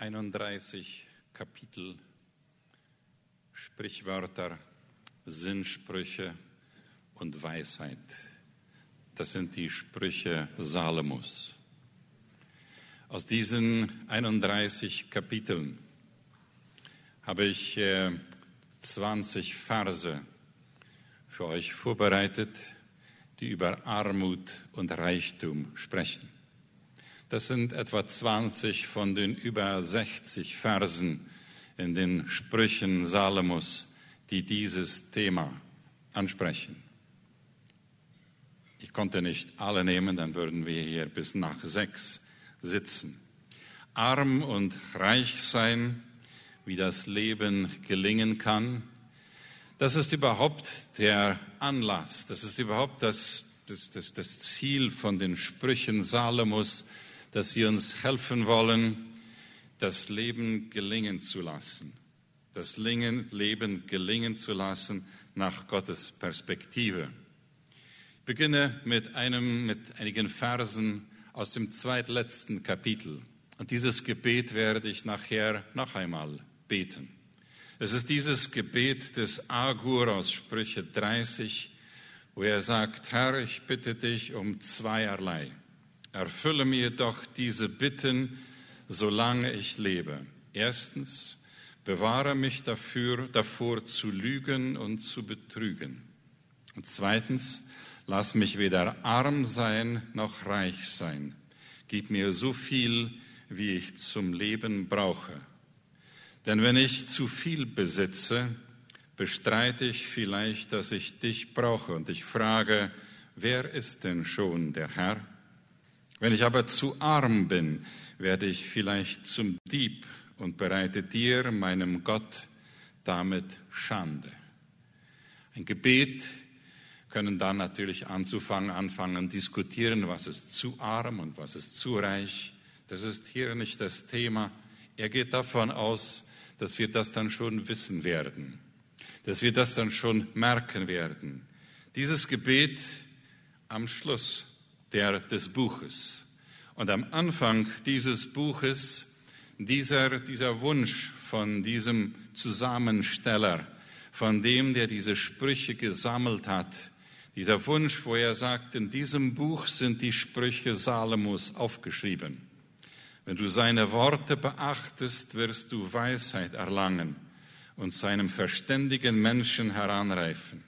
31 Kapitel, Sprichwörter, Sinnsprüche und Weisheit. Das sind die Sprüche Salomos. Aus diesen 31 Kapiteln habe ich 20 Verse für euch vorbereitet, die über Armut und Reichtum sprechen. Das sind etwa 20 von den über 60 Versen in den Sprüchen Salomos, die dieses Thema ansprechen. Ich konnte nicht alle nehmen, dann würden wir hier bis nach sechs sitzen. Arm und reich sein, wie das Leben gelingen kann, das ist überhaupt der Anlass, das ist überhaupt das, das, das, das Ziel von den Sprüchen Salomos, dass sie uns helfen wollen, das Leben gelingen zu lassen. Das Leben gelingen zu lassen nach Gottes Perspektive. Ich beginne mit, einem, mit einigen Versen aus dem zweitletzten Kapitel. Und dieses Gebet werde ich nachher noch einmal beten. Es ist dieses Gebet des Agur aus Sprüche 30, wo er sagt, Herr, ich bitte dich um zweierlei. Erfülle mir doch diese Bitten, solange ich lebe. Erstens, bewahre mich dafür, davor zu lügen und zu betrügen. Und zweitens, lass mich weder arm sein noch reich sein. Gib mir so viel, wie ich zum Leben brauche. Denn wenn ich zu viel besitze, bestreite ich vielleicht, dass ich dich brauche. Und ich frage, wer ist denn schon der Herr? Wenn ich aber zu arm bin, werde ich vielleicht zum Dieb und bereite dir, meinem Gott, damit Schande. Ein Gebet können dann natürlich anzufangen, anfangen, diskutieren, was ist zu arm und was ist zu reich. Das ist hier nicht das Thema. Er geht davon aus, dass wir das dann schon wissen werden, dass wir das dann schon merken werden. Dieses Gebet am Schluss der, des Buches. Und am Anfang dieses Buches dieser, dieser Wunsch von diesem Zusammensteller, von dem, der diese Sprüche gesammelt hat, dieser Wunsch, wo er sagt, in diesem Buch sind die Sprüche Salomos aufgeschrieben. Wenn du seine Worte beachtest, wirst du Weisheit erlangen und seinem verständigen Menschen heranreifen.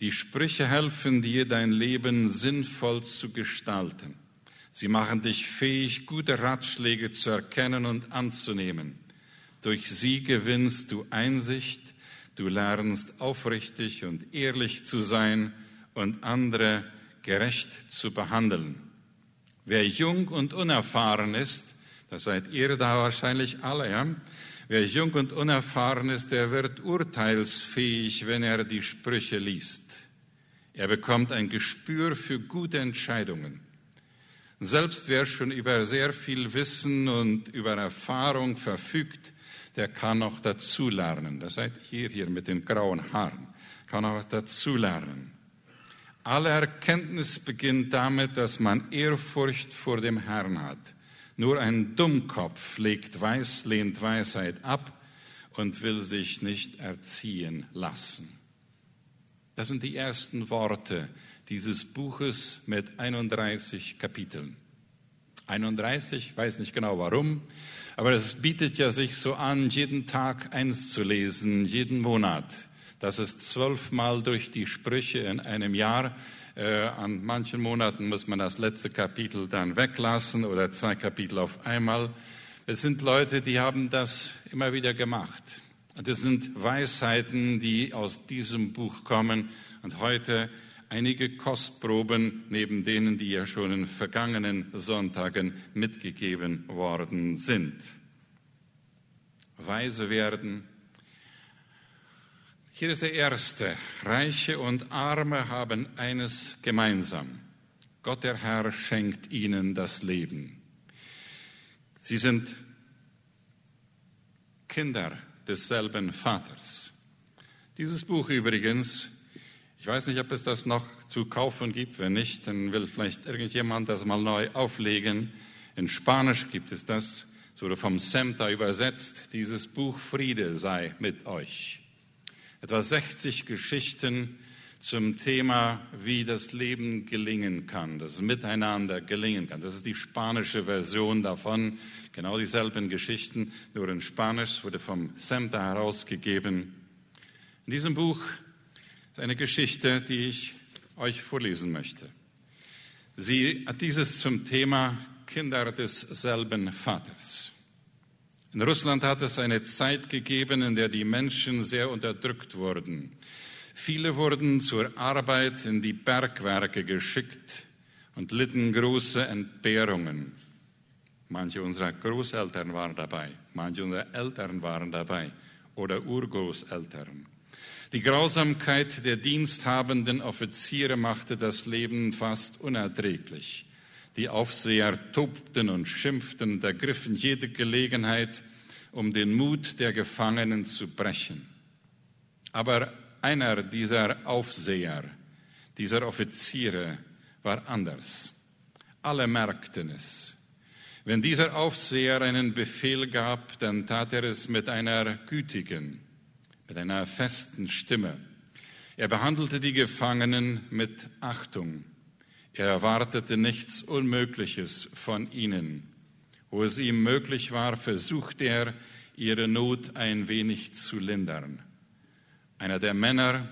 Die Sprüche helfen dir, dein Leben sinnvoll zu gestalten. Sie machen dich fähig, gute Ratschläge zu erkennen und anzunehmen. Durch sie gewinnst du Einsicht, du lernst aufrichtig und ehrlich zu sein und andere gerecht zu behandeln. Wer jung und unerfahren ist, das seid ihr da wahrscheinlich alle, ja? Wer jung und unerfahren ist, der wird urteilsfähig, wenn er die Sprüche liest. Er bekommt ein Gespür für gute Entscheidungen. Selbst wer schon über sehr viel Wissen und über Erfahrung verfügt, der kann auch dazulernen. Das seid ihr hier mit den grauen Haaren, kann auch dazulernen. Alle Erkenntnis beginnt damit, dass man Ehrfurcht vor dem Herrn hat. Nur ein Dummkopf legt Weiß, lehnt Weisheit ab und will sich nicht erziehen lassen. Das sind die ersten Worte dieses Buches mit 31 Kapiteln. 31, weiß nicht genau warum, aber es bietet ja sich so an, jeden Tag eins zu lesen, jeden Monat. Das ist zwölfmal durch die Sprüche in einem Jahr. Äh, an manchen Monaten muss man das letzte Kapitel dann weglassen oder zwei Kapitel auf einmal. Es sind Leute, die haben das immer wieder gemacht. Das sind Weisheiten, die aus diesem Buch kommen und heute einige Kostproben neben denen, die ja schon in vergangenen Sonntagen mitgegeben worden sind. Weise werden, hier ist der erste. Reiche und Arme haben eines gemeinsam. Gott der Herr schenkt ihnen das Leben. Sie sind Kinder desselben Vaters. Dieses Buch übrigens, ich weiß nicht, ob es das noch zu kaufen gibt. Wenn nicht, dann will vielleicht irgendjemand das mal neu auflegen. In Spanisch gibt es das. Es wurde vom Semter übersetzt, dieses Buch Friede sei mit euch. Etwa 60 Geschichten zum Thema, wie das Leben gelingen kann, das Miteinander gelingen kann. Das ist die spanische Version davon. Genau dieselben Geschichten, nur in Spanisch, wurde vom Semter herausgegeben. In diesem Buch ist eine Geschichte, die ich euch vorlesen möchte. Sie hat dieses zum Thema Kinder desselben Vaters. In Russland hat es eine Zeit gegeben, in der die Menschen sehr unterdrückt wurden. Viele wurden zur Arbeit in die Bergwerke geschickt und litten große Entbehrungen. Manche unserer Großeltern waren dabei, manche unserer Eltern waren dabei oder Urgroßeltern. Die Grausamkeit der diensthabenden Offiziere machte das Leben fast unerträglich. Die Aufseher tobten und schimpften und ergriffen jede Gelegenheit, um den Mut der Gefangenen zu brechen. Aber einer dieser Aufseher, dieser Offiziere war anders. Alle merkten es. Wenn dieser Aufseher einen Befehl gab, dann tat er es mit einer gütigen, mit einer festen Stimme. Er behandelte die Gefangenen mit Achtung. Er erwartete nichts Unmögliches von ihnen. Wo es ihm möglich war, versuchte er, ihre Not ein wenig zu lindern. Einer der Männer,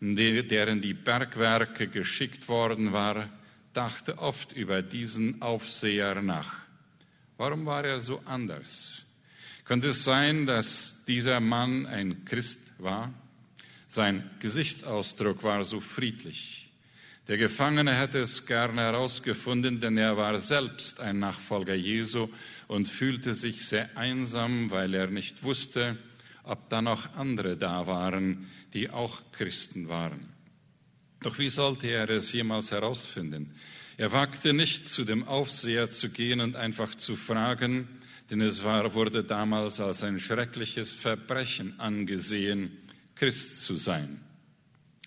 deren die Bergwerke geschickt worden war, dachte oft über diesen Aufseher nach. Warum war er so anders? Könnte es sein, dass dieser Mann ein Christ war? Sein Gesichtsausdruck war so friedlich. Der Gefangene hätte es gerne herausgefunden, denn er war selbst ein Nachfolger Jesu und fühlte sich sehr einsam, weil er nicht wusste, ob da noch andere da waren, die auch Christen waren. Doch wie sollte er es jemals herausfinden? Er wagte nicht, zu dem Aufseher zu gehen und einfach zu fragen, denn es war, wurde damals als ein schreckliches Verbrechen angesehen, Christ zu sein.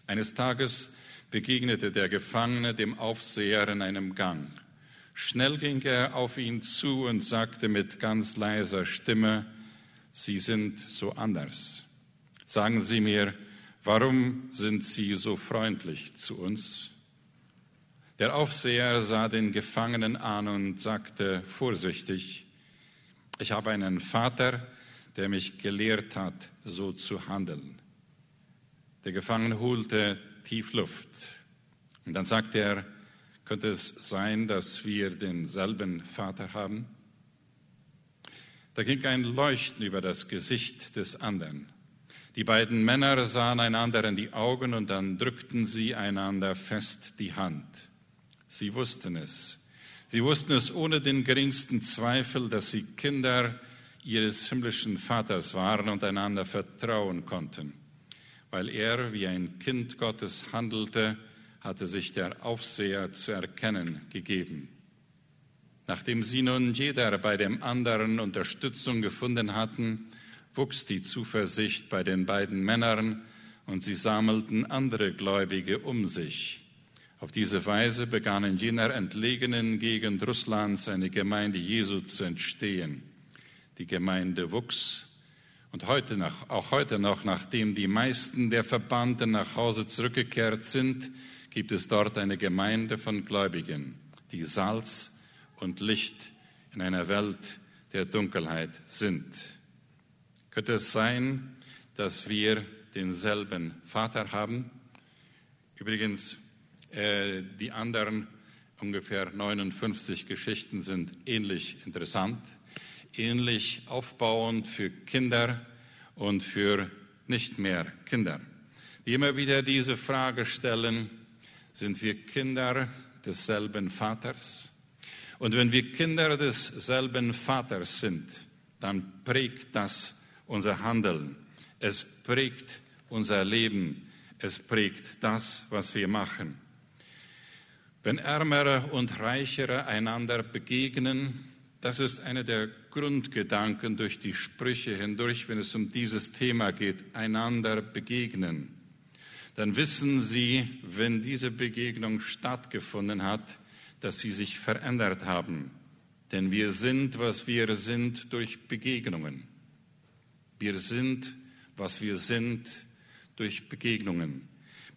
Eines Tages begegnete der Gefangene dem Aufseher in einem Gang. Schnell ging er auf ihn zu und sagte mit ganz leiser Stimme, Sie sind so anders. Sagen Sie mir, warum sind Sie so freundlich zu uns? Der Aufseher sah den Gefangenen an und sagte vorsichtig, ich habe einen Vater, der mich gelehrt hat, so zu handeln. Der Gefangene holte tief Luft und dann sagte er, könnte es sein, dass wir denselben Vater haben? Da ging ein Leuchten über das Gesicht des anderen. Die beiden Männer sahen einander in die Augen und dann drückten sie einander fest die Hand. Sie wussten es. Sie wussten es ohne den geringsten Zweifel, dass sie Kinder ihres himmlischen Vaters waren und einander vertrauen konnten. Weil er wie ein Kind Gottes handelte, hatte sich der Aufseher zu erkennen gegeben. Nachdem sie nun jeder bei dem anderen Unterstützung gefunden hatten, wuchs die Zuversicht bei den beiden Männern und sie sammelten andere Gläubige um sich. Auf diese Weise begann in jener entlegenen Gegend Russlands eine Gemeinde Jesu zu entstehen. Die Gemeinde wuchs und heute noch, auch heute noch, nachdem die meisten der Verbannten nach Hause zurückgekehrt sind, gibt es dort eine Gemeinde von Gläubigen, die Salz und Licht in einer Welt der Dunkelheit sind. Könnte es sein, dass wir denselben Vater haben? Übrigens, äh, die anderen ungefähr 59 Geschichten sind ähnlich interessant, ähnlich aufbauend für Kinder und für nicht mehr Kinder, die immer wieder diese Frage stellen, sind wir Kinder desselben Vaters? Und wenn wir Kinder desselben Vaters sind, dann prägt das unser Handeln. Es prägt unser Leben. Es prägt das, was wir machen. Wenn Ärmere und Reichere einander begegnen, das ist einer der Grundgedanken durch die Sprüche hindurch, wenn es um dieses Thema geht, einander begegnen. Dann wissen Sie, wenn diese Begegnung stattgefunden hat, dass sie sich verändert haben. Denn wir sind, was wir sind, durch Begegnungen. Wir sind, was wir sind, durch Begegnungen.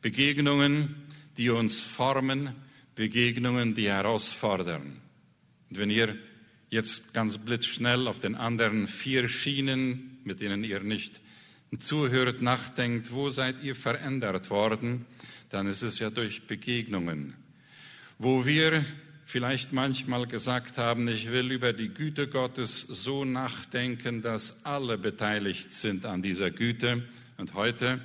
Begegnungen, die uns formen, Begegnungen, die herausfordern. Und wenn ihr jetzt ganz blitzschnell auf den anderen vier Schienen, mit denen ihr nicht zuhört, nachdenkt, wo seid ihr verändert worden, dann ist es ja durch Begegnungen. Wo wir vielleicht manchmal gesagt haben, ich will über die Güte Gottes so nachdenken, dass alle beteiligt sind an dieser Güte. Und heute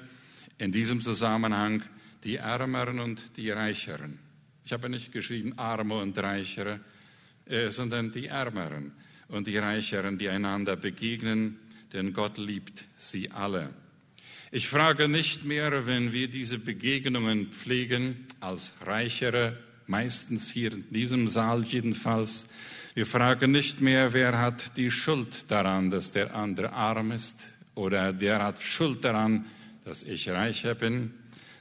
in diesem Zusammenhang die Ärmeren und die Reicheren. Ich habe nicht geschrieben Arme und Reichere, äh, sondern die Ärmeren und die Reicheren, die einander begegnen, denn Gott liebt sie alle. Ich frage nicht mehr, wenn wir diese Begegnungen pflegen, als Reichere meistens hier in diesem Saal jedenfalls. Wir fragen nicht mehr, wer hat die Schuld daran, dass der andere arm ist oder der hat Schuld daran, dass ich reicher bin,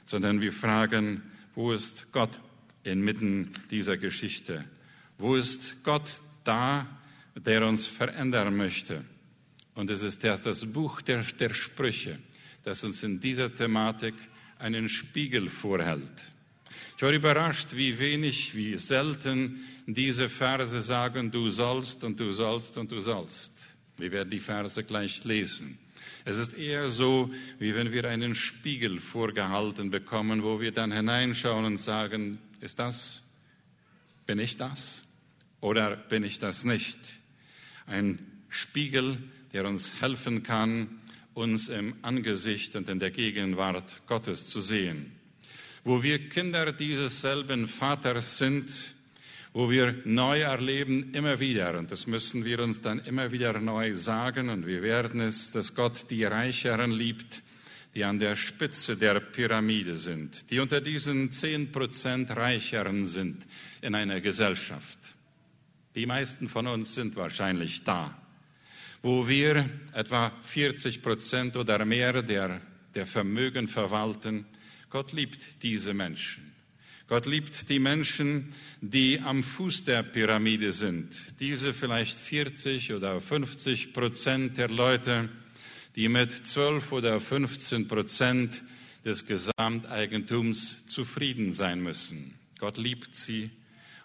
sondern wir fragen, wo ist Gott inmitten dieser Geschichte? Wo ist Gott da, der uns verändern möchte? Und es ist das Buch der, der Sprüche, das uns in dieser Thematik einen Spiegel vorhält. Ich war überrascht, wie wenig, wie selten diese Verse sagen, du sollst und du sollst und du sollst. Wir werden die Verse gleich lesen. Es ist eher so, wie wenn wir einen Spiegel vorgehalten bekommen, wo wir dann hineinschauen und sagen, ist das, bin ich das oder bin ich das nicht? Ein Spiegel, der uns helfen kann, uns im Angesicht und in der Gegenwart Gottes zu sehen wo wir Kinder dieses selben Vaters sind, wo wir neu erleben, immer wieder, und das müssen wir uns dann immer wieder neu sagen, und wir werden es, dass Gott die Reicheren liebt, die an der Spitze der Pyramide sind, die unter diesen zehn Prozent Reicheren sind in einer Gesellschaft. Die meisten von uns sind wahrscheinlich da, wo wir etwa 40 Prozent oder mehr der, der Vermögen verwalten, Gott liebt diese Menschen. Gott liebt die Menschen, die am Fuß der Pyramide sind. Diese vielleicht 40 oder 50 Prozent der Leute, die mit 12 oder 15 Prozent des Gesamteigentums zufrieden sein müssen. Gott liebt sie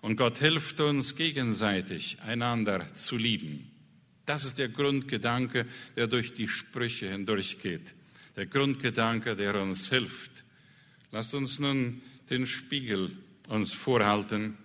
und Gott hilft uns gegenseitig, einander zu lieben. Das ist der Grundgedanke, der durch die Sprüche hindurchgeht. Der Grundgedanke, der uns hilft, Lasst uns nun den Spiegel uns vorhalten.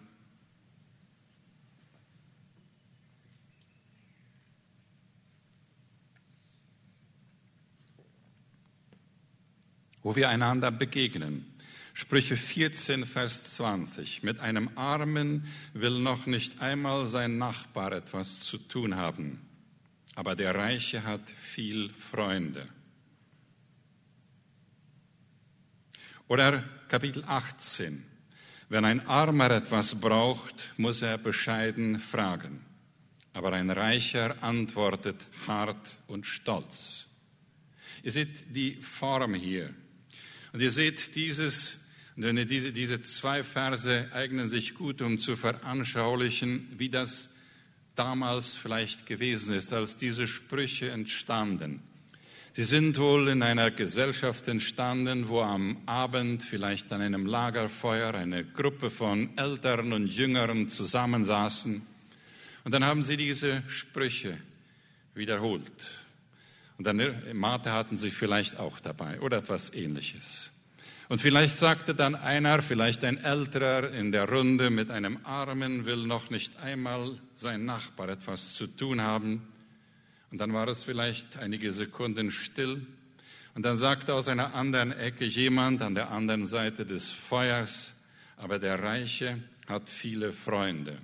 wo wir einander begegnen. Sprüche 14, Vers 20. Mit einem Armen will noch nicht einmal sein Nachbar etwas zu tun haben, aber der Reiche hat viel Freunde. Oder Kapitel 18. Wenn ein Armer etwas braucht, muss er bescheiden fragen. Aber ein Reicher antwortet hart und stolz. Ihr seht die Form hier. Und ihr seht dieses, diese, diese zwei Verse eignen sich gut, um zu veranschaulichen, wie das damals vielleicht gewesen ist, als diese Sprüche entstanden. Sie sind wohl in einer Gesellschaft entstanden, wo am Abend vielleicht an einem Lagerfeuer eine Gruppe von Älteren und Jüngeren zusammensaßen. Und dann haben sie diese Sprüche wiederholt. Und dann Mate hatten sie vielleicht auch dabei oder etwas ähnliches. Und vielleicht sagte dann einer, vielleicht ein Älterer in der Runde mit einem Armen, will noch nicht einmal sein Nachbar etwas zu tun haben. Und dann war es vielleicht einige Sekunden still. Und dann sagte aus einer anderen Ecke jemand an der anderen Seite des Feuers, aber der Reiche hat viele Freunde.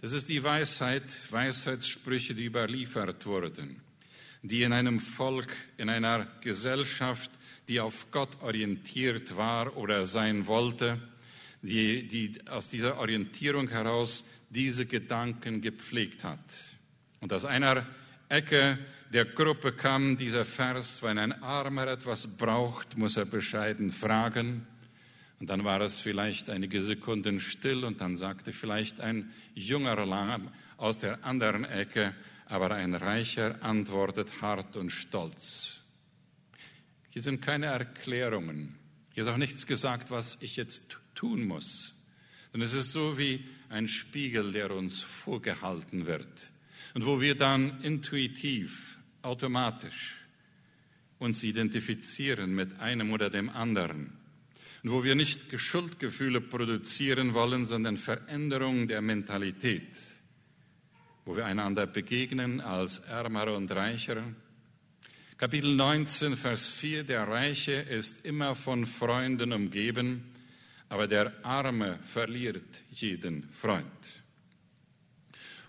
Das ist die Weisheit, Weisheitssprüche, die überliefert wurden, die in einem Volk, in einer Gesellschaft, die auf Gott orientiert war oder sein wollte, die, die aus dieser Orientierung heraus diese Gedanken gepflegt hat. Und aus einer Ecke der Gruppe kam dieser Vers, wenn ein Armer etwas braucht, muss er bescheiden fragen. Und dann war es vielleicht einige Sekunden still und dann sagte vielleicht ein jüngerer aus der anderen Ecke, aber ein Reicher antwortet hart und stolz. Hier sind keine Erklärungen. Hier ist auch nichts gesagt, was ich jetzt tun muss. Und es ist so wie ein Spiegel, der uns vorgehalten wird. Und wo wir dann intuitiv, automatisch uns identifizieren mit einem oder dem anderen. Und wo wir nicht Schuldgefühle produzieren wollen, sondern Veränderung der Mentalität. Wo wir einander begegnen als Ärmer und Reicher. Kapitel 19, Vers 4, der Reiche ist immer von Freunden umgeben, aber der Arme verliert jeden Freund.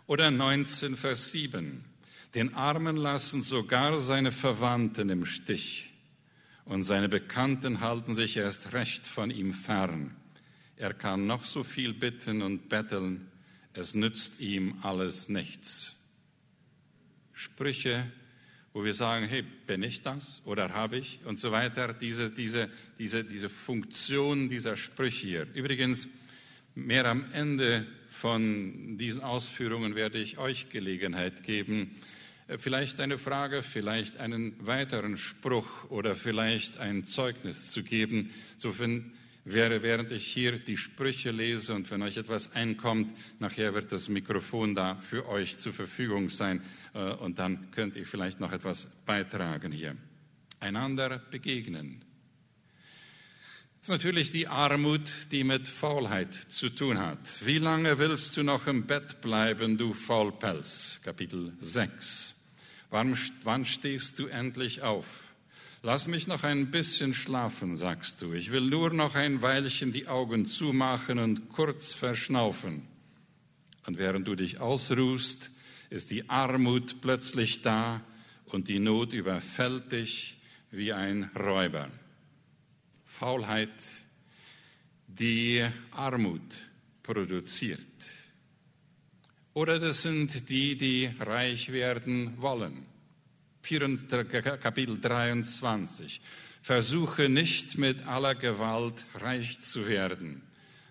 Oder 19, Vers 7, den Armen lassen sogar seine Verwandten im Stich und seine Bekannten halten sich erst recht von ihm fern. Er kann noch so viel bitten und betteln, es nützt ihm alles nichts. Sprüche, wo wir sagen, hey, bin ich das oder habe ich und so weiter, diese, diese, diese, diese Funktion dieser Sprüche hier. Übrigens, mehr am Ende von diesen Ausführungen werde ich euch Gelegenheit geben, äh, vielleicht eine Frage, vielleicht einen weiteren Spruch oder vielleicht ein Zeugnis zu geben. So wäre, während ich hier die Sprüche lese und wenn euch etwas einkommt, nachher wird das Mikrofon da für euch zur Verfügung sein äh, und dann könnt ihr vielleicht noch etwas beitragen hier. Einander begegnen. Ist natürlich die Armut, die mit Faulheit zu tun hat. Wie lange willst du noch im Bett bleiben, du Faulpelz? Kapitel 6. Wann, wann stehst du endlich auf? Lass mich noch ein bisschen schlafen, sagst du. Ich will nur noch ein Weilchen die Augen zumachen und kurz verschnaufen. Und während du dich ausruhst, ist die Armut plötzlich da und die Not überfällt dich wie ein Räuber. Faulheit, die Armut produziert. Oder das sind die, die reich werden wollen. Kapitel 23. Versuche nicht mit aller Gewalt reich zu werden.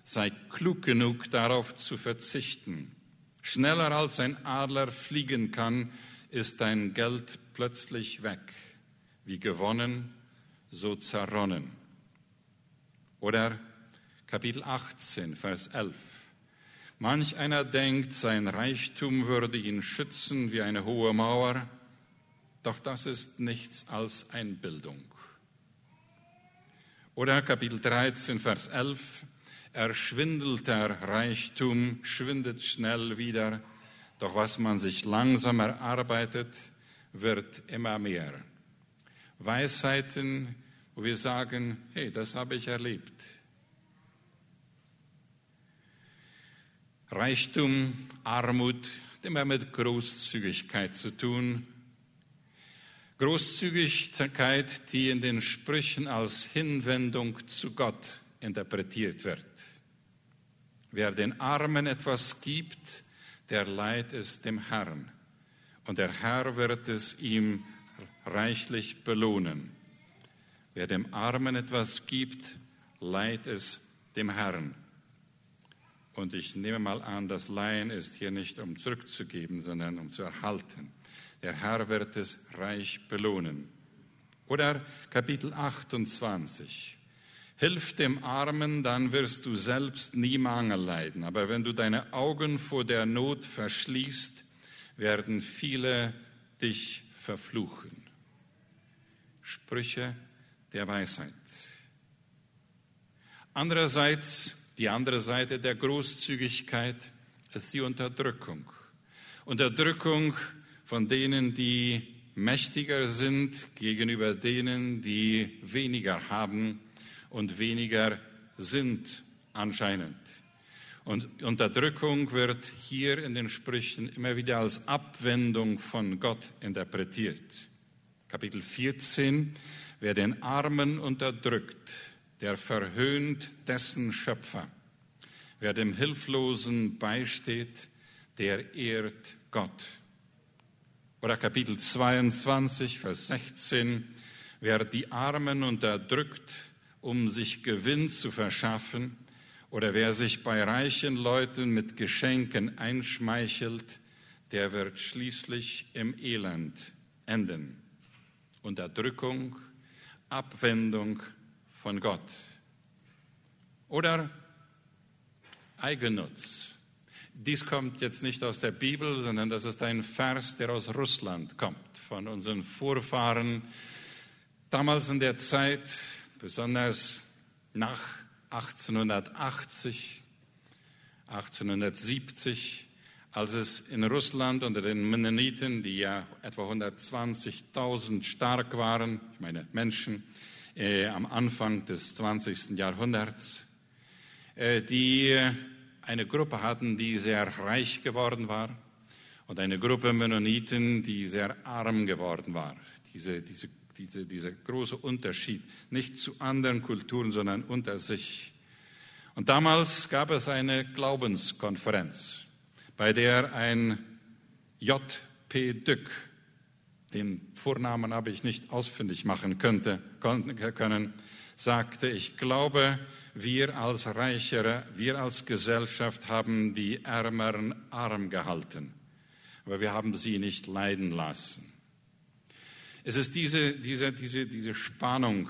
Sei klug genug, darauf zu verzichten. Schneller als ein Adler fliegen kann, ist dein Geld plötzlich weg. Wie gewonnen, so zerronnen. Oder Kapitel 18, Vers 11. Manch einer denkt, sein Reichtum würde ihn schützen wie eine hohe Mauer, doch das ist nichts als Einbildung. Oder Kapitel 13, Vers 11, erschwindelter Reichtum schwindet schnell wieder, doch was man sich langsam erarbeitet, wird immer mehr. Weisheiten, wo wir sagen, hey, das habe ich erlebt. Reichtum, Armut, immer mit Großzügigkeit zu tun. Großzügigkeit, die in den Sprüchen als Hinwendung zu Gott interpretiert wird. Wer den Armen etwas gibt, der leiht es dem Herrn. Und der Herr wird es ihm reichlich belohnen. Wer dem Armen etwas gibt, leiht es dem Herrn. Und ich nehme mal an, das Leihen ist hier nicht um zurückzugeben, sondern um zu erhalten. Der Herr wird es reich belohnen. Oder Kapitel 28. Hilf dem Armen, dann wirst du selbst nie Mangel leiden. Aber wenn du deine Augen vor der Not verschließt, werden viele dich verfluchen. Sprüche der Weisheit. Andererseits die andere Seite der Großzügigkeit ist die Unterdrückung. Unterdrückung von denen, die mächtiger sind gegenüber denen, die weniger haben und weniger sind anscheinend. Und Unterdrückung wird hier in den Sprüchen immer wieder als Abwendung von Gott interpretiert. Kapitel 14, wer den Armen unterdrückt, der verhöhnt dessen Schöpfer. Wer dem Hilflosen beisteht, der ehrt Gott. Oder Kapitel 22, Vers 16, wer die Armen unterdrückt, um sich Gewinn zu verschaffen, oder wer sich bei reichen Leuten mit Geschenken einschmeichelt, der wird schließlich im Elend enden. Unterdrückung, Abwendung von Gott. Oder Eigennutz. Dies kommt jetzt nicht aus der Bibel, sondern das ist ein Vers, der aus Russland kommt, von unseren Vorfahren. Damals in der Zeit, besonders nach 1880, 1870, als es in Russland unter den Mennoniten, die ja etwa 120.000 stark waren, ich meine Menschen, äh, am Anfang des 20. Jahrhunderts, äh, die eine Gruppe hatten, die sehr reich geworden war und eine Gruppe Mennoniten, die sehr arm geworden war. Diese, diese, diese, dieser große Unterschied, nicht zu anderen Kulturen, sondern unter sich. Und damals gab es eine Glaubenskonferenz, bei der ein J.P. Dück, den Vornamen habe ich nicht ausfindig machen könnte, können, sagte, ich glaube, wir als Reichere, wir als Gesellschaft haben die Ärmeren arm gehalten, aber wir haben sie nicht leiden lassen. Es ist diese, diese, diese, diese Spannung,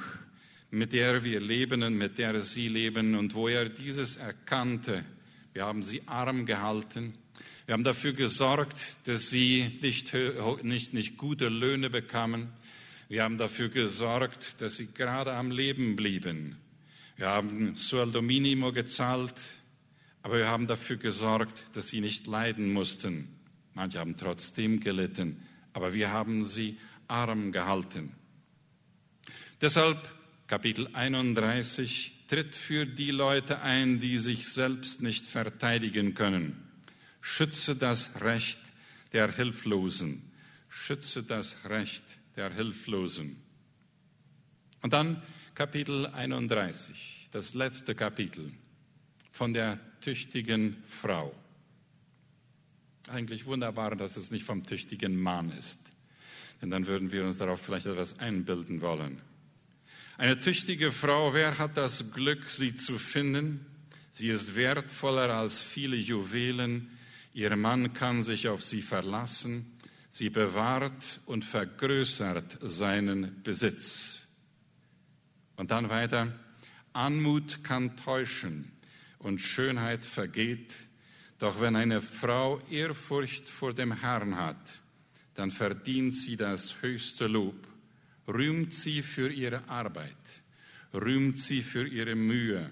mit der wir leben und mit der sie leben und wo er dieses erkannte. Wir haben sie arm gehalten. Wir haben dafür gesorgt, dass sie nicht, nicht, nicht gute Löhne bekamen. Wir haben dafür gesorgt, dass sie gerade am Leben blieben. Wir haben Sueldo Minimo gezahlt, aber wir haben dafür gesorgt, dass sie nicht leiden mussten. Manche haben trotzdem gelitten, aber wir haben sie arm gehalten. Deshalb Kapitel 31 tritt für die Leute ein, die sich selbst nicht verteidigen können. Schütze das Recht der Hilflosen. Schütze das Recht der Hilflosen. Und dann Kapitel 31, das letzte Kapitel von der tüchtigen Frau. Eigentlich wunderbar, dass es nicht vom tüchtigen Mann ist, denn dann würden wir uns darauf vielleicht etwas einbilden wollen. Eine tüchtige Frau, wer hat das Glück, sie zu finden? Sie ist wertvoller als viele Juwelen. Ihr Mann kann sich auf sie verlassen. Sie bewahrt und vergrößert seinen Besitz. Und dann weiter, Anmut kann täuschen und Schönheit vergeht, doch wenn eine Frau Ehrfurcht vor dem Herrn hat, dann verdient sie das höchste Lob, rühmt sie für ihre Arbeit, rühmt sie für ihre Mühe.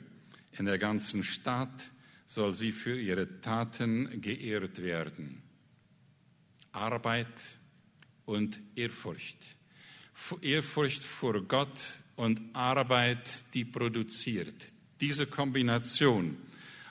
In der ganzen Stadt soll sie für ihre Taten geehrt werden. Arbeit und Ehrfurcht. Ehrfurcht vor Gott und Arbeit, die produziert. Diese Kombination,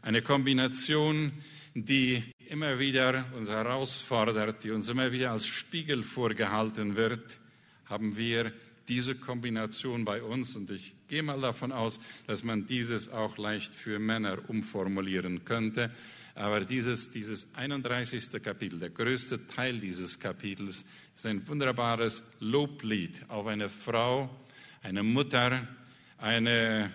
eine Kombination, die immer wieder uns herausfordert, die uns immer wieder als Spiegel vorgehalten wird, haben wir diese Kombination bei uns und ich gehe mal davon aus, dass man dieses auch leicht für Männer umformulieren könnte. Aber dieses, dieses 31. Kapitel, der größte Teil dieses Kapitels, ist ein wunderbares Loblied auf eine Frau, eine Mutter, eine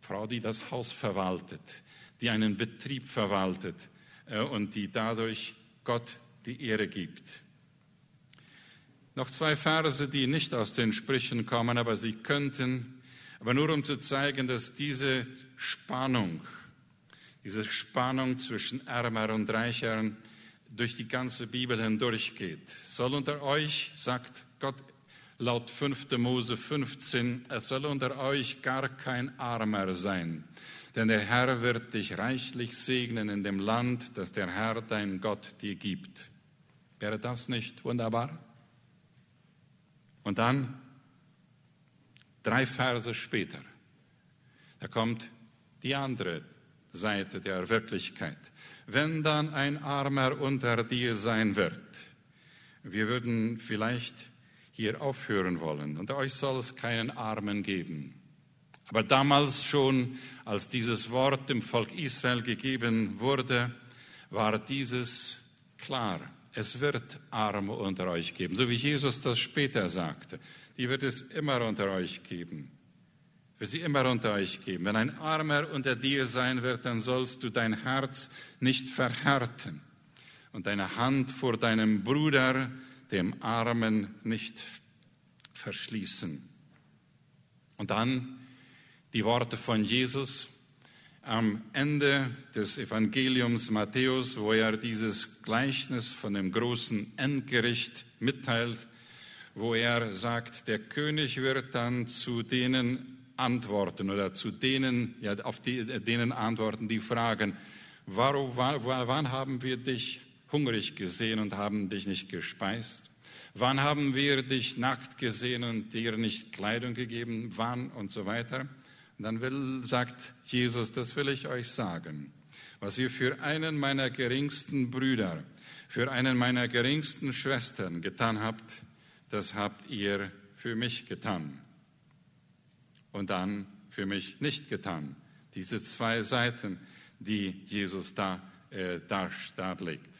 Frau, die das Haus verwaltet, die einen Betrieb verwaltet äh, und die dadurch Gott die Ehre gibt. Noch zwei Verse, die nicht aus den Sprüchen kommen, aber sie könnten, aber nur um zu zeigen, dass diese Spannung, diese Spannung zwischen Ärmer und Reicher durch die ganze Bibel hindurchgeht. Soll unter euch, sagt Gott laut 5. Mose 15, es soll unter euch gar kein Armer sein, denn der Herr wird dich reichlich segnen in dem Land, das der Herr dein Gott dir gibt. Wäre das nicht wunderbar? Und dann, drei Verse später, da kommt die andere Seite der Wirklichkeit. Wenn dann ein Armer unter dir sein wird, wir würden vielleicht hier aufhören wollen. Und euch soll es keinen Armen geben. Aber damals schon, als dieses Wort dem Volk Israel gegeben wurde, war dieses klar. Es wird Arme unter euch geben, so wie Jesus das später sagte. Die wird es immer unter euch geben. Wird sie immer unter euch geben. Wenn ein Armer unter dir sein wird, dann sollst du dein Herz nicht verhärten, und deine Hand vor deinem Bruder, dem Armen, nicht verschließen. Und dann die Worte von Jesus am Ende des Evangeliums Matthäus, wo er dieses Gleichnis von dem großen Endgericht mitteilt, wo er sagt, der König wird dann zu denen antworten oder zu denen, ja, auf die, denen antworten, die fragen, warum, wann haben wir dich hungrig gesehen und haben dich nicht gespeist? Wann haben wir dich nackt gesehen und dir nicht Kleidung gegeben? Wann und so weiter? Und dann will, sagt Jesus, das will ich euch sagen. Was ihr für einen meiner geringsten Brüder, für einen meiner geringsten Schwestern getan habt, das habt ihr für mich getan. Und dann für mich nicht getan. Diese zwei Seiten, die Jesus da äh, darlegt.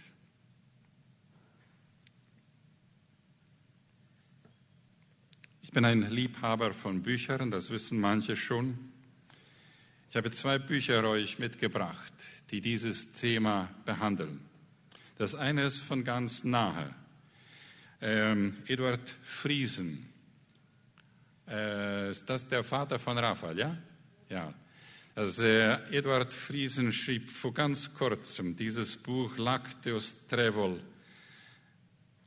Ich bin ein Liebhaber von Büchern, das wissen manche schon. Ich habe zwei Bücher euch mitgebracht, die dieses Thema behandeln. Das eine ist von ganz nahe. Ähm, Eduard Friesen. Äh, ist das der Vater von Raphael, ja? Ja. Also äh, Eduard Friesen schrieb vor ganz kurzem dieses Buch Lacteus Trevol,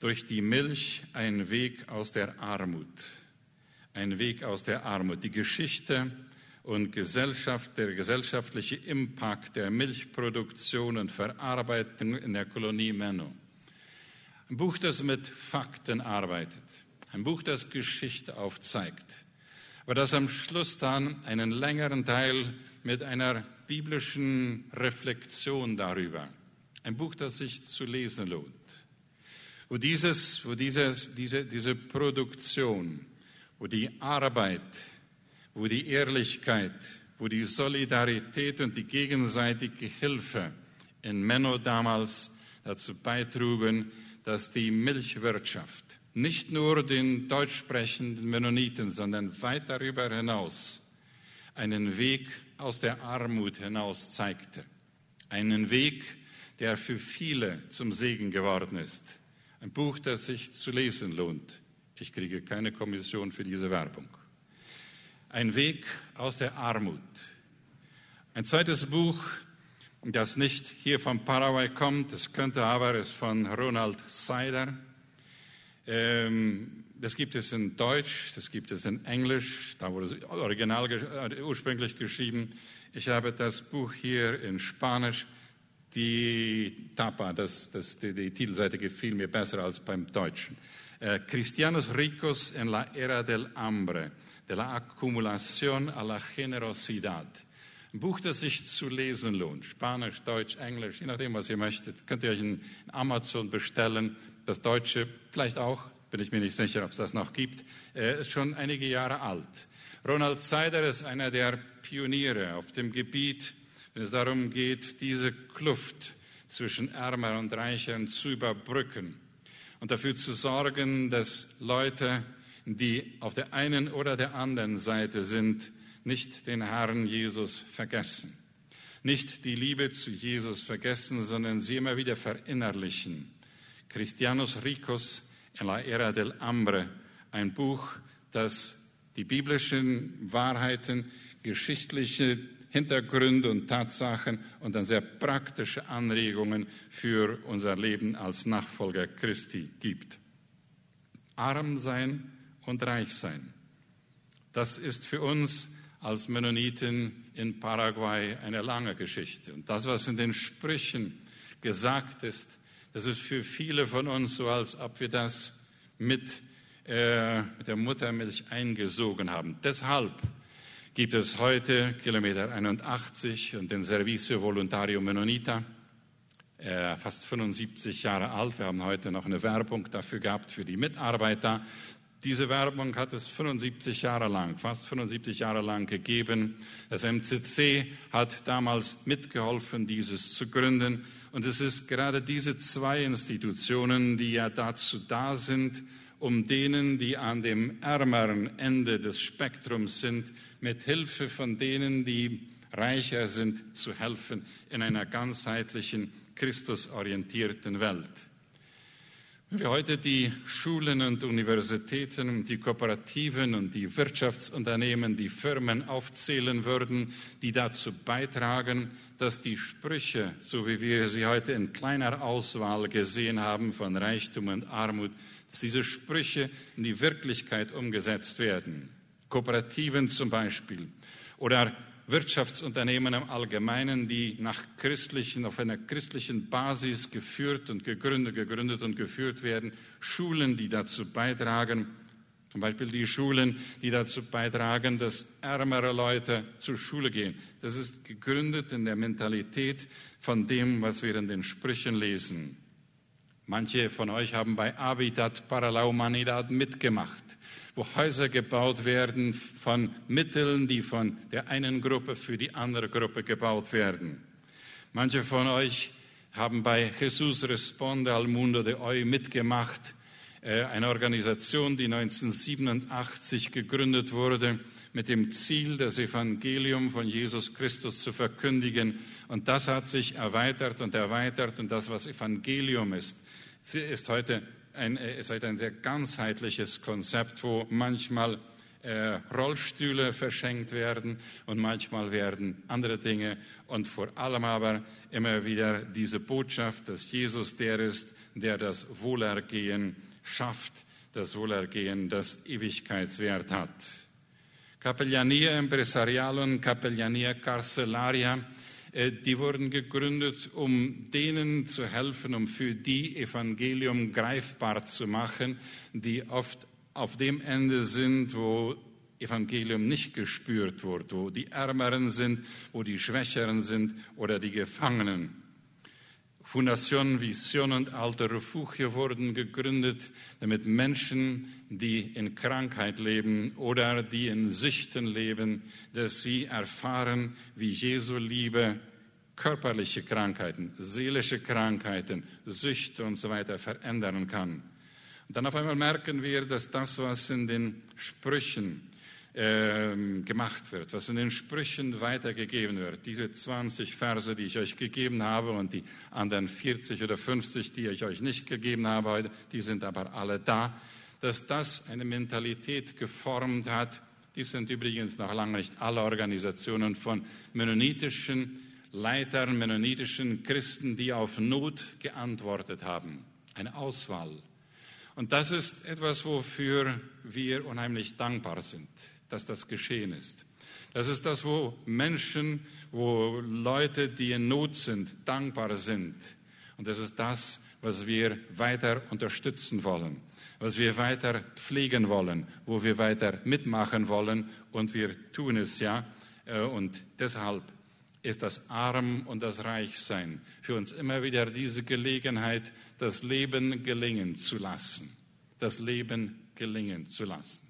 durch die Milch ein Weg aus der Armut ein Weg aus der Armut. Die Geschichte und Gesellschaft, der gesellschaftliche Impact der Milchproduktion und Verarbeitung in der Kolonie Menno. Ein Buch, das mit Fakten arbeitet. Ein Buch, das Geschichte aufzeigt. Aber das am Schluss dann einen längeren Teil mit einer biblischen Reflexion darüber. Ein Buch, das sich zu lesen lohnt. Wo, dieses, wo dieses, diese, diese Produktion wo die Arbeit, wo die Ehrlichkeit, wo die Solidarität und die gegenseitige Hilfe in Menno damals dazu beitrugen, dass die Milchwirtschaft nicht nur den deutsch sprechenden Mennoniten, sondern weit darüber hinaus einen Weg aus der Armut hinaus zeigte. Einen Weg, der für viele zum Segen geworden ist. Ein Buch, das sich zu lesen lohnt. Ich kriege keine Kommission für diese Werbung. Ein Weg aus der Armut. Ein zweites Buch, das nicht hier von Paraguay kommt, das könnte aber, ist von Ronald Seider. Ähm, das gibt es in Deutsch, das gibt es in Englisch, da wurde es original äh, ursprünglich geschrieben. Ich habe das Buch hier in Spanisch. Die Tapa, das, das, die, die Titelseite gefiel mir besser als beim Deutschen. Eh, cristianos ricos en la era del hambre, de la acumulación a la generosidad. Ein Buch, das sich zu lesen lohnt. Spanisch, Deutsch, Englisch, je nachdem, was ihr möchtet. Könnt ihr euch in Amazon bestellen. Das Deutsche vielleicht auch, bin ich mir nicht sicher, ob es das noch gibt. Äh, ist schon einige Jahre alt. Ronald Seider ist einer der Pioniere auf dem Gebiet, wenn es darum geht, diese Kluft zwischen Ärmer und Reichern zu überbrücken und dafür zu sorgen, dass Leute, die auf der einen oder der anderen Seite sind, nicht den Herrn Jesus vergessen. Nicht die Liebe zu Jesus vergessen, sondern sie immer wieder verinnerlichen. Christianos Ricos en la Era del Hambre, ein Buch, das die biblischen Wahrheiten, geschichtliche Hintergründe und Tatsachen und dann sehr praktische Anregungen für unser Leben als Nachfolger Christi gibt. Arm sein und reich sein. Das ist für uns als Mennoniten in Paraguay eine lange Geschichte. Und das, was in den Sprüchen gesagt ist, das ist für viele von uns so, als ob wir das mit, äh, mit der Muttermilch eingesogen haben. Deshalb gibt es heute Kilometer 81 und den Servicio Voluntario Mennonita, äh, fast 75 Jahre alt. Wir haben heute noch eine Werbung dafür gehabt für die Mitarbeiter. Diese Werbung hat es 75 Jahre lang, fast 75 Jahre lang gegeben. Das MCC hat damals mitgeholfen, dieses zu gründen. Und es ist gerade diese zwei Institutionen, die ja dazu da sind, um denen, die an dem ärmeren Ende des Spektrums sind, mit Hilfe von denen, die reicher sind, zu helfen in einer ganzheitlichen christusorientierten Welt. Wenn wir heute die Schulen und Universitäten, die Kooperativen und die Wirtschaftsunternehmen, die Firmen aufzählen würden, die dazu beitragen, dass die Sprüche, so wie wir sie heute in kleiner Auswahl gesehen haben von Reichtum und Armut, dass diese Sprüche in die Wirklichkeit umgesetzt werden. Kooperativen zum Beispiel oder Wirtschaftsunternehmen im Allgemeinen, die nach christlichen, auf einer christlichen Basis geführt und gegründet, gegründet und geführt werden, Schulen, die dazu beitragen, zum Beispiel die Schulen, die dazu beitragen, dass ärmere Leute zur Schule gehen. Das ist gegründet in der Mentalität von dem, was wir in den Sprüchen lesen. Manche von euch haben bei Habitat Paralaumanidad mitgemacht wo Häuser gebaut werden von Mitteln, die von der einen Gruppe für die andere Gruppe gebaut werden. Manche von euch haben bei Jesus Responde al Mundo de Hoy mitgemacht, äh, eine Organisation, die 1987 gegründet wurde, mit dem Ziel, das Evangelium von Jesus Christus zu verkündigen. Und das hat sich erweitert und erweitert. Und das, was Evangelium ist, ist heute ein, äh, ist ein sehr ganzheitliches Konzept, wo manchmal äh, Rollstühle verschenkt werden und manchmal werden andere Dinge und vor allem aber immer wieder diese Botschaft, dass Jesus der ist, der das Wohlergehen schafft, das Wohlergehen, das Ewigkeitswert hat. Capellania Empresarial und Capellania Carcelaria die wurden gegründet, um denen zu helfen, um für die Evangelium greifbar zu machen, die oft auf dem Ende sind, wo Evangelium nicht gespürt wird, wo die Ärmeren sind, wo die Schwächeren sind oder die Gefangenen. Fundación Vision und Alte Refugio wurden gegründet, damit Menschen, die in Krankheit leben oder die in Süchten leben, dass sie erfahren, wie Jesu Liebe körperliche Krankheiten, seelische Krankheiten, Süchte und so weiter verändern kann. Und dann auf einmal merken wir, dass das, was in den Sprüchen ähm, gemacht wird, was in den Sprüchen weitergegeben wird. Diese 20 Verse, die ich euch gegeben habe und die anderen 40 oder 50, die ich euch nicht gegeben habe die sind aber alle da, dass das eine Mentalität geformt hat. Die sind übrigens noch lange nicht alle Organisationen von mennonitischen Leitern, mennonitischen Christen, die auf Not geantwortet haben. Eine Auswahl. Und das ist etwas, wofür wir unheimlich dankbar sind dass das geschehen ist. Das ist das, wo Menschen, wo Leute, die in Not sind, dankbar sind. Und das ist das, was wir weiter unterstützen wollen, was wir weiter pflegen wollen, wo wir weiter mitmachen wollen. Und wir tun es ja. Äh, und deshalb ist das Arm und das Reichsein für uns immer wieder diese Gelegenheit, das Leben gelingen zu lassen. Das Leben gelingen zu lassen.